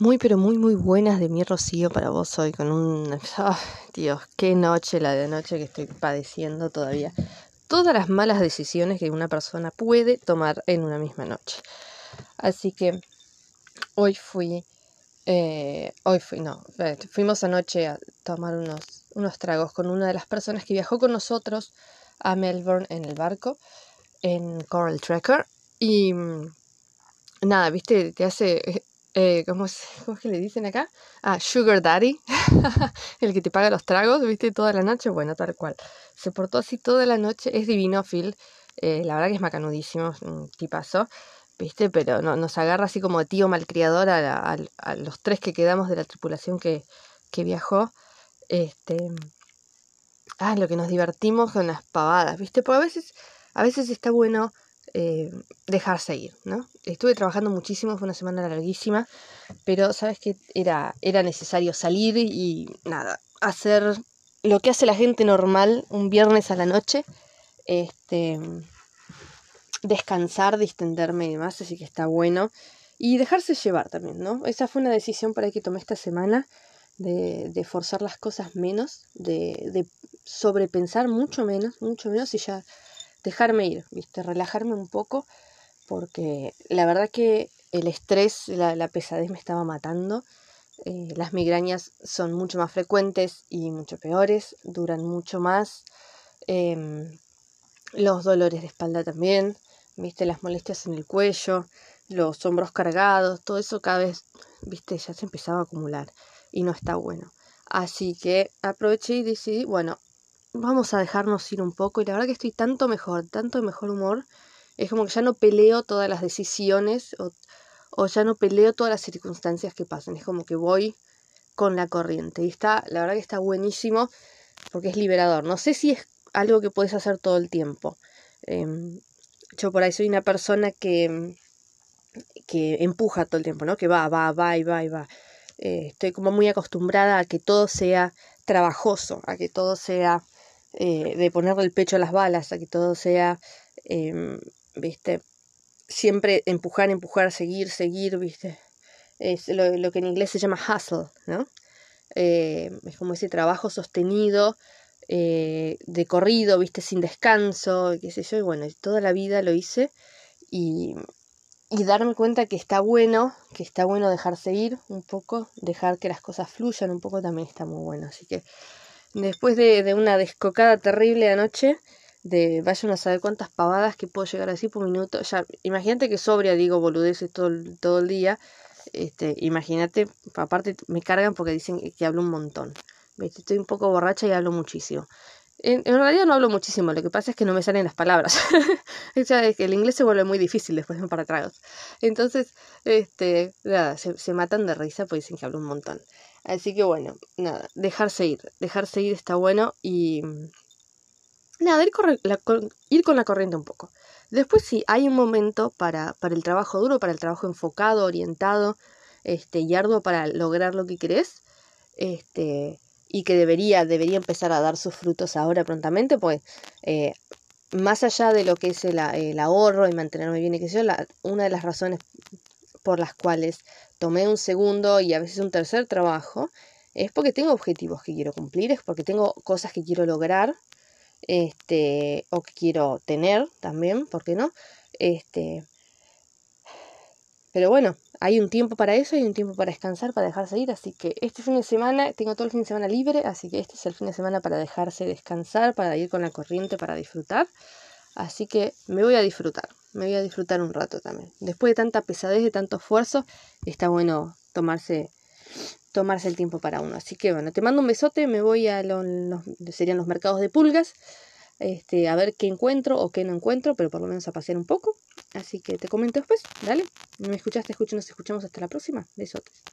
Muy, pero muy, muy buenas de mi Rocío para vos hoy con un... ¡Ah, Dios, qué noche la de noche que estoy padeciendo todavía. Todas las malas decisiones que una persona puede tomar en una misma noche. Así que hoy fui... Eh, hoy fui, no, eh, fuimos anoche a tomar unos, unos tragos con una de las personas que viajó con nosotros a Melbourne en el barco, en Coral Tracker. Y mm, nada, viste, te hace eh, ¿cómo, es, ¿cómo, es, que le dicen acá? Ah, Sugar Daddy, el que te paga los tragos, ¿viste? Toda la noche, bueno, tal cual. Se portó así toda la noche, es divino Phil, eh, la verdad que es macanudísimo, tipazo, ¿viste? Pero no, nos agarra así como tío malcriador a, los tres que quedamos de la tripulación que, que viajó. Este, ah, lo que nos divertimos con las pavadas, ¿viste? Porque a veces, a veces está bueno eh, dejarse ir, ¿no? Estuve trabajando muchísimo, fue una semana larguísima, pero sabes que era, era necesario salir y nada, hacer lo que hace la gente normal un viernes a la noche, este, descansar, distenderme y demás, así que está bueno. Y dejarse llevar también, ¿no? Esa fue una decisión para que tomé esta semana, de, forzar las cosas menos, de, de sobrepensar mucho menos, mucho menos y ya dejarme ir, ¿viste? Relajarme un poco, porque la verdad que el estrés, la, la pesadez me estaba matando. Eh, las migrañas son mucho más frecuentes y mucho peores, duran mucho más. Eh, los dolores de espalda también, viste, las molestias en el cuello, los hombros cargados, todo eso cada vez, viste, ya se empezaba a acumular y no está bueno. Así que aproveché y decidí, bueno, vamos a dejarnos ir un poco y la verdad que estoy tanto mejor, tanto de mejor humor. Es como que ya no peleo todas las decisiones o, o ya no peleo todas las circunstancias que pasan. Es como que voy con la corriente. Y está, la verdad que está buenísimo porque es liberador. No sé si es algo que puedes hacer todo el tiempo. Eh, yo por ahí soy una persona que, que empuja todo el tiempo, ¿no? Que va, va, va y va y va. Eh, estoy como muy acostumbrada a que todo sea trabajoso, a que todo sea eh, de ponerle el pecho a las balas, a que todo sea, eh, viste, siempre empujar, empujar, seguir, seguir, viste. Es lo, lo que en inglés se llama hustle, ¿no? Eh, es como ese trabajo sostenido, eh, de corrido, viste, sin descanso, qué sé yo, y bueno, toda la vida lo hice y, y darme cuenta que está bueno, que está bueno dejarse ir un poco, dejar que las cosas fluyan un poco también está muy bueno, así que después de, de una descocada terrible anoche, de vayan a saber cuántas pavadas que puedo llegar a decir por minuto. Ya, imagínate que sobria digo boludeces todo, todo el día. Este, imagínate, aparte me cargan porque dicen que hablo un montón. Estoy un poco borracha y hablo muchísimo. En, realidad no hablo muchísimo, lo que pasa es que no me salen las palabras. el inglés se vuelve muy difícil después de un par tragos. Entonces, este, nada, se, matan de risa porque dicen que hablo un montón. Así que bueno, nada, dejarse ir. Dejarse ir está bueno y... Nada, ir, corre, la, ir con la corriente un poco. Después sí, hay un momento para, para el trabajo duro, para el trabajo enfocado, orientado, este, y arduo para lograr lo que querés. Este, y que debería, debería empezar a dar sus frutos ahora prontamente, pues eh, más allá de lo que es el, el ahorro y mantenerme bien y que yo, una de las razones por las cuales tomé un segundo y a veces un tercer trabajo es porque tengo objetivos que quiero cumplir, es porque tengo cosas que quiero lograr, este, o que quiero tener también, ¿por qué no? Este, pero bueno, hay un tiempo para eso, hay un tiempo para descansar, para dejarse ir, así que este fin de semana, tengo todo el fin de semana libre, así que este es el fin de semana para dejarse descansar, para ir con la corriente, para disfrutar. Así que me voy a disfrutar, me voy a disfrutar un rato también. Después de tanta pesadez, de tanto esfuerzo, está bueno tomarse tomarse el tiempo para uno. Así que bueno, te mando un besote, me voy a los, los serían los mercados de pulgas este, a ver qué encuentro o qué no encuentro, pero por lo menos a pasear un poco. Así que te comento después, dale. ¿Me escuchaste? Escucho, nos escuchamos hasta la próxima. Besotes.